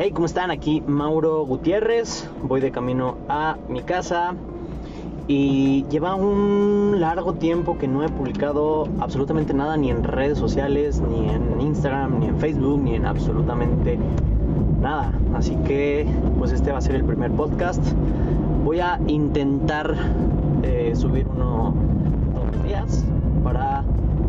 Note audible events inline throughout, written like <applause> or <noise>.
Hey, ¿cómo están? Aquí Mauro Gutiérrez. Voy de camino a mi casa. Y lleva un largo tiempo que no he publicado absolutamente nada, ni en redes sociales, ni en Instagram, ni en Facebook, ni en absolutamente nada. Así que, pues este va a ser el primer podcast. Voy a intentar eh, subir uno todos los días para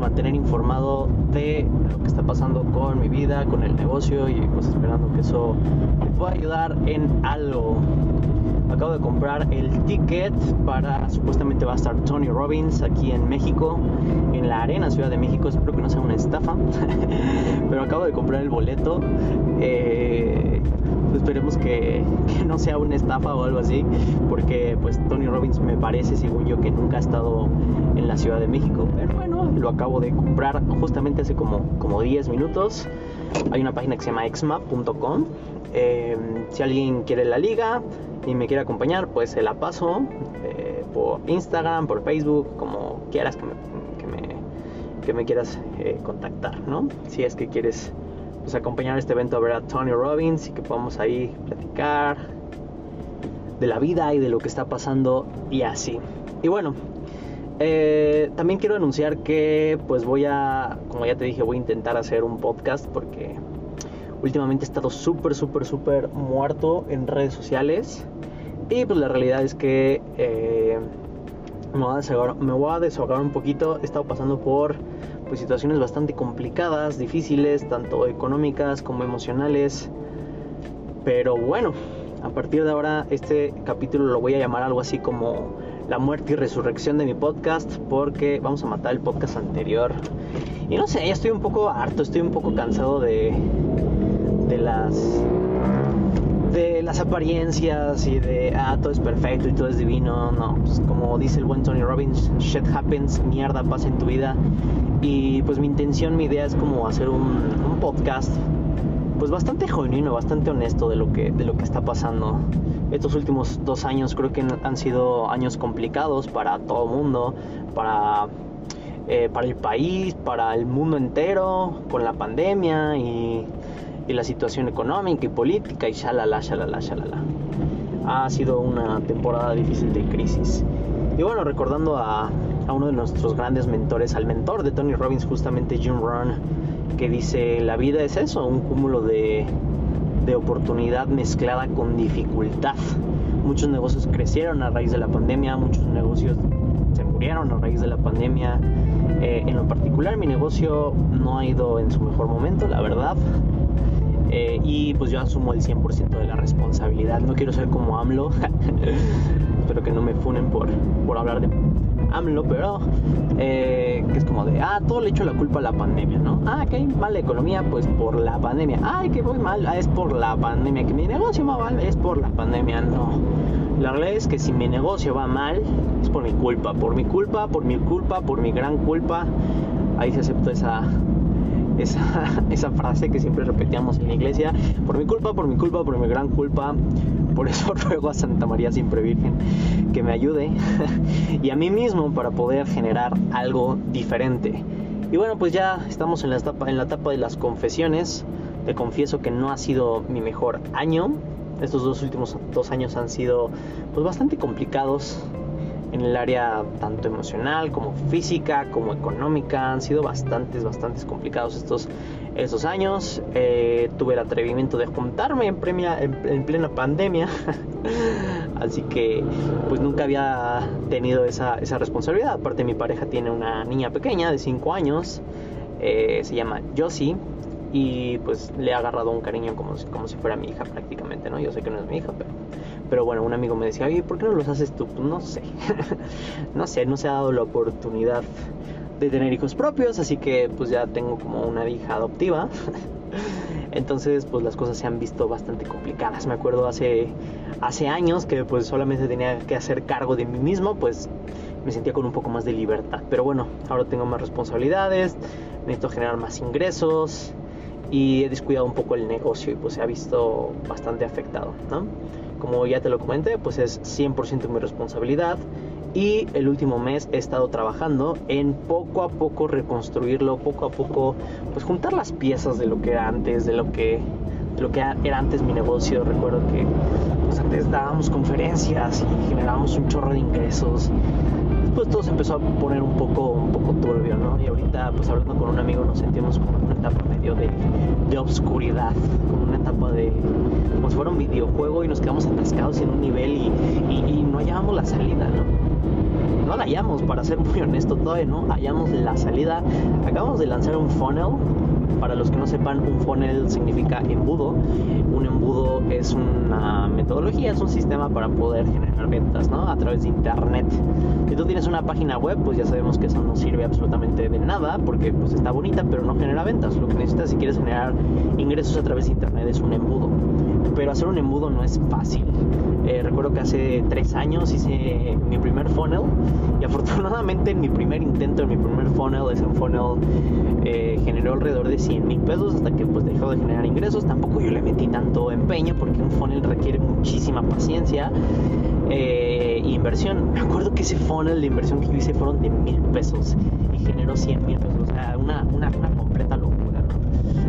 mantener informado de lo que está pasando con mi vida, con el negocio y pues esperando que eso me pueda ayudar en algo. Acabo de comprar el ticket para supuestamente va a estar Tony Robbins aquí en México, en la Arena Ciudad de México. Espero que no sea una estafa, <laughs> pero acabo de comprar el boleto. Eh, <laughs> esperemos que, no sea una estafa o algo así, porque pues Tony Robbins me parece, según yo, que nunca ha estado en la Ciudad de México. Pero bueno, lo acabo de comprar justamente hace como, como 10 minutos. Hay una página que se llama exma.com. Eh, si alguien quiere la liga y me quiere acompañar, pues se la paso eh, por Instagram, por Facebook, como quieras que me, que me, que me quieras eh, contactar, ¿no? Si es que quieres pues, acompañar este evento a ver a Tony Robbins y que podamos ahí platicar de la vida y de lo que está pasando y así. Y bueno, eh, también quiero anunciar que pues voy a, como ya te dije, voy a intentar hacer un podcast porque últimamente he estado súper, súper, súper muerto en redes sociales. Y pues la realidad es que eh, me, voy a me voy a desahogar un poquito. He estado pasando por pues, situaciones bastante complicadas, difíciles, tanto económicas como emocionales. Pero bueno, a partir de ahora este capítulo lo voy a llamar algo así como la muerte y resurrección de mi podcast porque vamos a matar el podcast anterior. Y no sé, ya estoy un poco harto, estoy un poco cansado de, de las las apariencias y de ah, todo es perfecto y todo es divino. No, pues como dice el buen Tony Robbins, shit happens, mierda pasa en tu vida. Y pues mi intención, mi idea es como hacer un, un podcast pues bastante genuino, bastante honesto de lo que, de lo que está pasando. Estos últimos dos años creo que han sido años complicados para todo el mundo, para, eh, para el país, para el mundo entero, con la pandemia y, y la situación económica y política y shalala, shalala, shalala. Ha sido una temporada difícil de crisis. Y bueno, recordando a, a uno de nuestros grandes mentores, al mentor de Tony Robbins, justamente Jim Rohn, que dice la vida es eso, un cúmulo de, de oportunidad mezclada con dificultad. Muchos negocios crecieron a raíz de la pandemia, muchos negocios se murieron a raíz de la pandemia. Eh, en lo particular mi negocio no ha ido en su mejor momento, la verdad. Eh, y pues yo asumo el 100% de la responsabilidad. No quiero ser como AMLO. <laughs> Espero que no me funen por, por hablar de AMLO, pero eh, que es como de, ah, todo le echo la culpa a la pandemia, ¿no? Ah, que hay mala economía, pues por la pandemia. Ay, que voy mal, ah, es por la pandemia. Que mi negocio va mal, es por la pandemia. No. La realidad es que si mi negocio va mal, es por mi culpa. Por mi culpa, por mi culpa, por mi gran culpa. Ahí se aceptó esa, esa, <laughs> esa, frase que siempre repetíamos en la iglesia. Por mi culpa, por mi culpa, por mi gran culpa. Por eso <laughs> ruego a Santa María Siempre Virgen que me ayude <laughs> y a mí mismo para poder generar algo diferente. Y bueno, pues ya estamos en la etapa, en la etapa de las confesiones. Te confieso que no ha sido mi mejor año. Estos dos últimos dos años han sido pues bastante complicados en el área tanto emocional como física como económica. Han sido bastantes bastantes complicados estos estos años. Eh, tuve el atrevimiento de juntarme en, premia, en, plena pandemia. <laughs> Así que pues nunca había tenido esa, esa, responsabilidad. Aparte mi pareja tiene una niña pequeña de 5 años eh, se llama Josie y pues le he agarrado un cariño como, como si fuera mi hija prácticamente, ¿no? Yo sé que no es mi hija, pero, pero bueno, un amigo me decía, oye, ¿por qué no los haces tú? No sé, <laughs> no sé, no se ha dado la oportunidad de tener hijos propios, así que pues ya tengo como una hija adoptiva. <laughs> Entonces, pues las cosas se han visto bastante complicadas. Me acuerdo hace, hace años que pues solamente tenía que hacer cargo de mí mismo, pues me sentía con un poco más de libertad. Pero bueno, ahora tengo más responsabilidades, necesito generar más ingresos, y he descuidado un poco el negocio y pues se ha visto bastante afectado, ¿no? Como ya te lo comenté, pues es 100% mi responsabilidad y el último mes he estado trabajando en poco a poco reconstruirlo, poco a poco pues juntar las piezas de lo que era antes, de lo que lo que era antes mi negocio. Recuerdo que pues, antes dábamos conferencias y generábamos un chorro de ingresos. Después todo se empezó a poner un poco, un poco turbio, ¿no? Y ahorita, pues hablando con un amigo, nos sentimos como en una etapa medio de, de obscuridad, como una etapa de, como si fuera un videojuego y nos quedamos atascados en un nivel y, y, y no hallábamos la salida, ¿no? No la hallamos, para ser muy <laughs> honesto, todavía no hallamos la salida. Acabamos de lanzar un funnel. Para los que no sepan, un funnel significa embudo. Un embudo es una metodología, es un sistema para poder generar ventas, ¿no? A través de internet. Si tú tienes una página web, pues ya sabemos que eso no sirve absolutamente de nada, porque pues está bonita, pero no genera ventas. Lo que necesitas si quieres generar ingresos a través de internet es un embudo. Pero hacer un embudo no es fácil. Eh, recuerdo que hace tres años hice mi primer funnel y afortunadamente en mi primer intento, en mi primer funnel, ese funnel eh, generó alrededor de 100 mil pesos hasta que pues dejó de generar ingresos. Tampoco yo le metí tanto empeño porque un funnel requiere muchísima paciencia e inversión. Me acuerdo que ese funnel de inversión que yo hice fueron de mil pesos y generó 100 mil pesos. O sea, una, una, completa locura.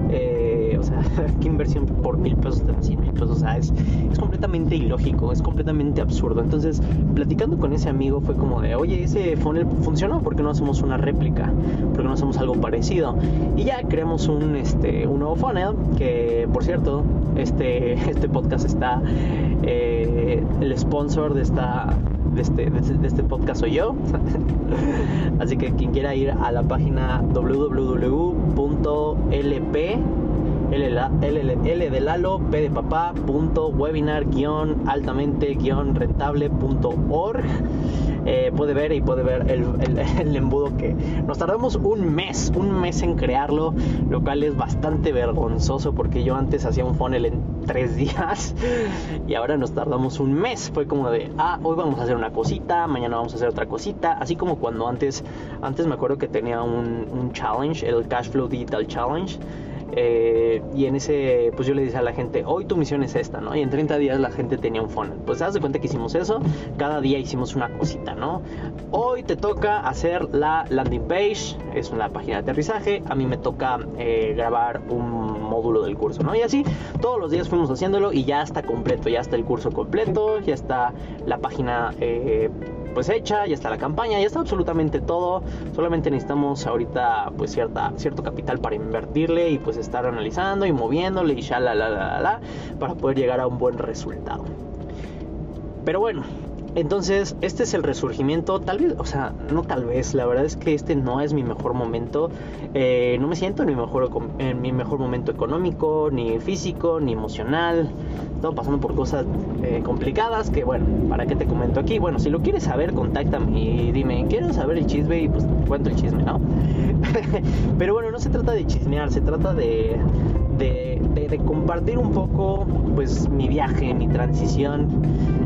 Eh, o sea, <laughs> ¿qué inversión por mil pesos te da 100 pesos? O sea, es, es completamente ilógico, es completamente absurdo. Entonces, platicando con ese amigo fue como de, oye, ese funnel funcionó, ¿por qué no hacemos una réplica? ¿Por qué no hacemos algo parecido? Y ya creamos un, este, un nuevo funnel que, por cierto, este, <laughs> este podcast está, eh, el sponsor de esta de este, de este, podcast soy yo. <laughs> Así que quien quiera ir a la página www.lp L, de Lalo, P de papá, punto, webinar, guion, altamente, guion, rentable, punto org. Eh, puede ver y puede ver el, <laughs> el, embudo que nos tardamos un mes, un mes en crearlo, lo cual es bastante vergonzoso porque yo antes hacía un funnel en tres <laughs> días y ahora nos tardamos un mes. Fue como de, ah, hoy vamos a hacer una cosita, mañana vamos a hacer otra cosita, así como cuando antes, antes me acuerdo que tenía un, un challenge, el Cashflow Digital Challenge eh, y en ese, pues yo le dije a la gente, hoy tu misión es esta, ¿no? Y en 30 días la gente tenía un funnel. Pues haz de cuenta que hicimos eso, cada día hicimos una cosita, ¿no? Hoy te toca hacer la landing page, es una página de aterrizaje, a mí me toca eh, grabar un módulo del curso, ¿no? Y así todos los días fuimos haciéndolo y ya está completo, ya está el curso completo, ya está la página... Eh, pues hecha, ya está la campaña, ya está absolutamente todo. Solamente necesitamos ahorita pues cierta, cierto capital para invertirle y pues estar analizando y moviéndole y ya la la la la para poder llegar a un buen resultado. Pero bueno, entonces, este es el resurgimiento, tal vez, o sea, no tal vez, la verdad es que este no es mi mejor momento, eh, no me siento en mi, mejor, en mi mejor momento económico, ni físico, ni emocional, estamos pasando por cosas eh, complicadas que, bueno, ¿para qué te comento aquí? Bueno, si lo quieres saber, contáctame y dime, quiero saber el chisme y pues cuento el chisme, ¿no? <laughs> Pero bueno, no se trata de chismear, se trata de, de, de compartir un poco, pues, mi viaje, mi transición.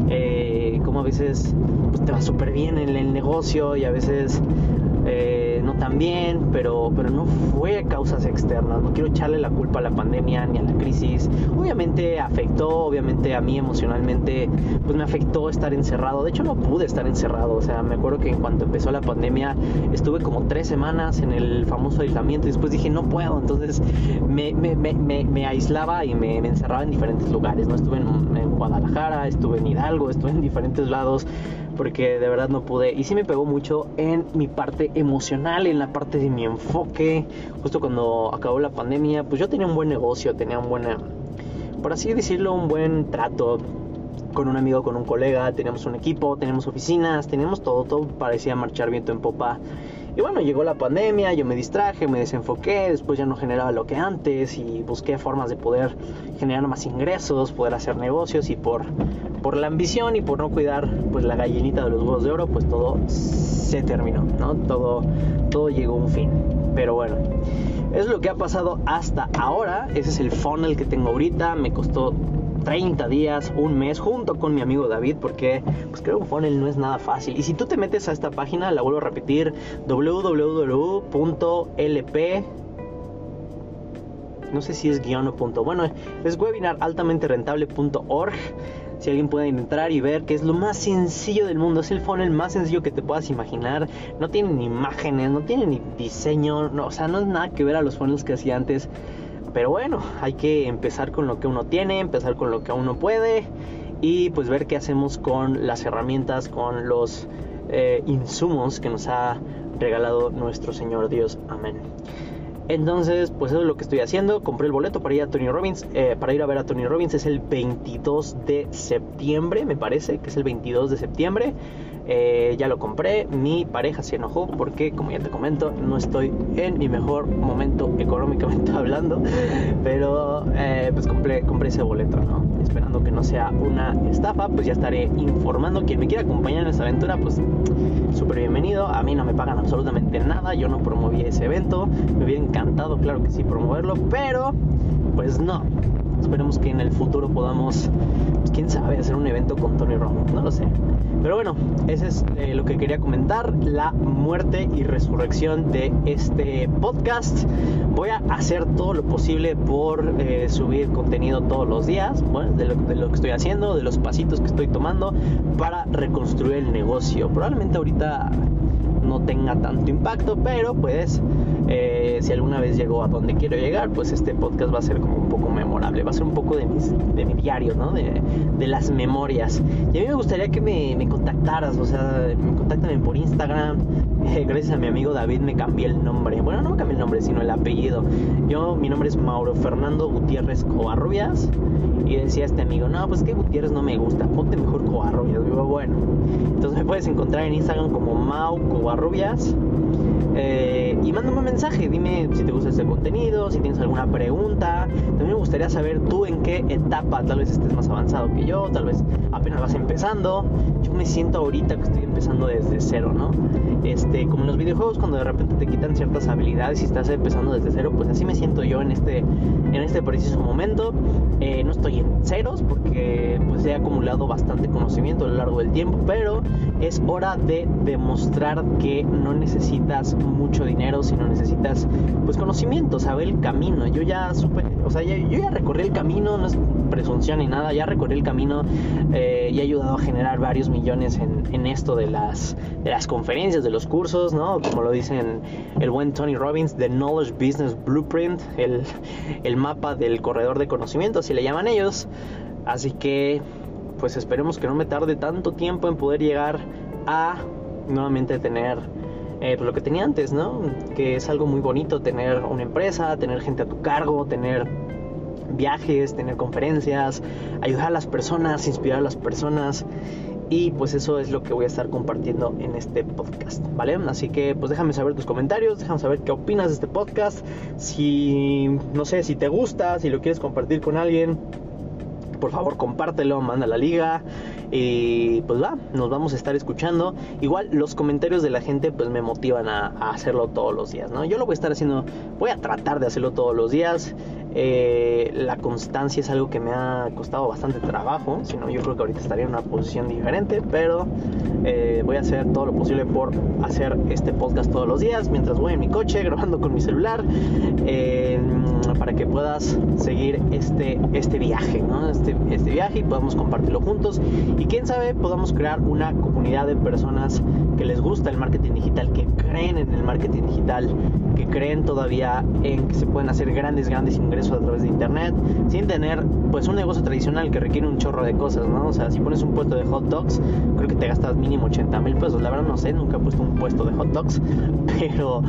Eh, como a veces pues, te va súper bien en el negocio y a veces eh, bien, pero, pero no fue causas externas. No quiero echarle la culpa a la pandemia ni a la crisis. Obviamente afectó, obviamente a mí emocionalmente, pues me afectó estar encerrado. De hecho, no pude estar encerrado. O sea, me acuerdo que en cuanto empezó la pandemia estuve como tres semanas en el famoso aislamiento y después dije, no puedo. Entonces me, me, me, me aislaba y me, encerraba en diferentes lugares. ¿no? Estuve en, en Guadalajara, estuve en Hidalgo, estuve en diferentes lados porque de verdad no pude. Y sí me pegó mucho en mi parte emocional, en la parte de mi enfoque. Justo cuando acabó la pandemia, pues yo tenía un buen negocio, tenía un buen, por así decirlo, un buen trato con un amigo, con un colega, teníamos un equipo, teníamos oficinas, teníamos todo, todo parecía marchar viento en popa. Y bueno, llegó la pandemia, yo me distraje, me desenfoqué, después ya no generaba lo que antes y busqué formas de poder generar más ingresos, poder hacer negocios y por, por la ambición y por no cuidar pues la gallinita de los huevos de oro, pues todo se terminó, ¿no? Todo, todo llegó a un fin. Pero bueno, es lo que ha pasado hasta ahora, ese es el funnel que tengo ahorita, me costó 30 días, un mes, junto con mi amigo David, porque pues creo que un funnel no es nada fácil. Y si tú te metes a esta página, la vuelvo a repetir, www.lp no sé si es guion o punto. Bueno, es webinar altamente rentable.org. Si alguien puede entrar y ver que es lo más sencillo del mundo, es el funnel más sencillo que te puedas imaginar. No tiene ni imágenes, no tiene ni diseño, no, o sea, no es nada que ver a los funnels que hacía antes Pero bueno, hay que empezar con lo que uno tiene, empezar con lo que uno puede y pues ver qué hacemos con las herramientas, con los eh, insumos que nos ha regalado nuestro Señor Dios. Amén. Entonces, pues eso es lo que estoy haciendo. Compré el boleto para ir a Tony Robbins. Eh, para ir a ver a Tony Robbins es el 22 de septiembre, me parece que es el 22 de septiembre. Eh, ya lo compré. Mi pareja se enojó porque, como ya te comento, no estoy en mi mejor momento económicamente <laughs> hablando. Pero eh, pues compré, compré ese boleto, ¿no? Esperando que no sea una estafa, pues ya estaré informando. Quien me quiera acompañar en esta aventura, pues súper bienvenido. A mí no me pagan absolutamente nada. Yo no promoví ese evento. Me hubiera encantado, claro que sí, promoverlo. Pero, pues no. Esperemos que en el futuro podamos, pues quién sabe, hacer un evento con Tony Romo. No lo sé. Pero bueno, ese es eh, lo que quería comentar, la muerte y resurrección de este podcast. Voy a hacer todo lo posible por eh, subir contenido todos los días, bueno, de lo, que estoy haciendo, de los pasitos que estoy tomando para reconstruir el negocio. Probablemente ahorita no tenga tanto impacto, pero pues eh, si alguna vez llego a donde quiero llegar, pues este podcast va a ser como un poco memorable, va a ser un poco de, mis, de mi diario, ¿no? De, de, las memorias. Y a mí me gustaría que me, me contactaras, o sea, me contacten por Instagram. <laughs> Gracias a mi amigo David me cambié el nombre. Bueno, no me cambié el nombre, sino el apellido. Yo, mi nombre es Mauro Fernando Gutiérrez Covarrubias. Y decía este amigo, no, pues que Gutiérrez no me gusta, ponte mejor Covarrubias. Digo, bueno. Entonces me puedes encontrar en Instagram como Mau. Eh, y mándame un mensaje, dime si te gusta este contenido, si tienes alguna pregunta. También me gustaría saber tú en qué etapa, tal vez estés más avanzado que yo, tal vez apenas vas empezando. Yo me siento ahorita que estoy empezando desde cero, ¿no? Este, como en los videojuegos cuando de repente te quitan ciertas habilidades y estás empezando desde cero, pues así me siento yo en este, en este preciso momento. Eh, no estoy en ceros porque pues he acumulado bastante conocimiento a lo largo del tiempo, pero es hora de demostrar que no necesitas mucho dinero, sino necesitas pues conocimiento, saber el camino. Yo ya supe, o sea, ya, yo ya recorrí el camino, no es presunción ni nada, ya recorrí el camino eh, y he ayudado a generar varios millones en, en esto de las, de las conferencias, de los cursos, ¿no? Como lo dicen el buen Tony Robbins, The Knowledge Business Blueprint, el, el mapa del corredor de conocimiento, así le llaman ellos. Así que, pues esperemos que no me tarde tanto tiempo en poder llegar a nuevamente tener eh, pues lo que tenía antes, ¿no? Que es algo muy bonito tener una empresa, tener gente a tu cargo, tener viajes, tener conferencias, ayudar a las personas, inspirar a las personas. Y pues eso es lo que voy a estar compartiendo en este podcast, ¿vale? Así que pues déjame saber tus comentarios, déjame saber qué opinas de este podcast, si no sé, si te gusta, si lo quieres compartir con alguien, por favor compártelo, manda la liga y pues va, nos vamos a estar escuchando. Igual los comentarios de la gente pues me motivan a, hacerlo todos los días, ¿no? Yo lo voy a estar haciendo, voy a tratar de hacerlo todos los días. Eh, la constancia es algo que me ha costado bastante trabajo, si no yo creo que ahorita estaría en una posición diferente, pero eh, voy a hacer todo lo posible por hacer este podcast todos los días mientras voy en mi coche grabando con mi celular eh, para que puedas seguir este, este viaje, ¿no? este, este viaje y podamos compartirlo juntos y quién sabe podamos crear una comunidad de personas que les gusta el marketing digital, que creen en el marketing digital, que creen todavía en que se pueden hacer grandes, grandes ingresos a través de internet sin tener pues un negocio tradicional que requiere un chorro de cosas, ¿no? O sea, si pones un puesto de hot dogs, creo que te gastas mínimo 80 mil pesos. La verdad no sé, nunca he puesto un puesto de hot dogs, <laughs> pero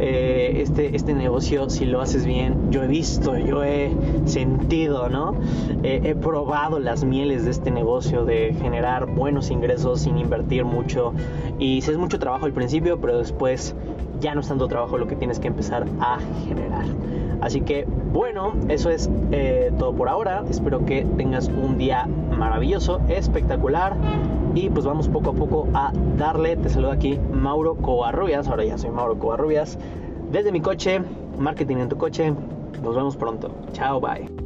eh, este, este negocio si lo haces bien, yo he visto, yo he sentido, ¿no? Eh, he probado las mieles de este negocio de generar buenos ingresos sin invertir mucho y si es mucho trabajo al principio, pero después ya no es tanto trabajo lo que tienes que empezar a generar. Así que bueno, eso es eh, todo por ahora. Espero que tengas un día maravilloso, espectacular. Y pues vamos poco a poco a darle. Te saludo aquí Mauro Covarrubias. Ahora ya soy Mauro Covarrubias. Desde mi coche, marketing en tu coche. Nos vemos pronto. Chao, bye.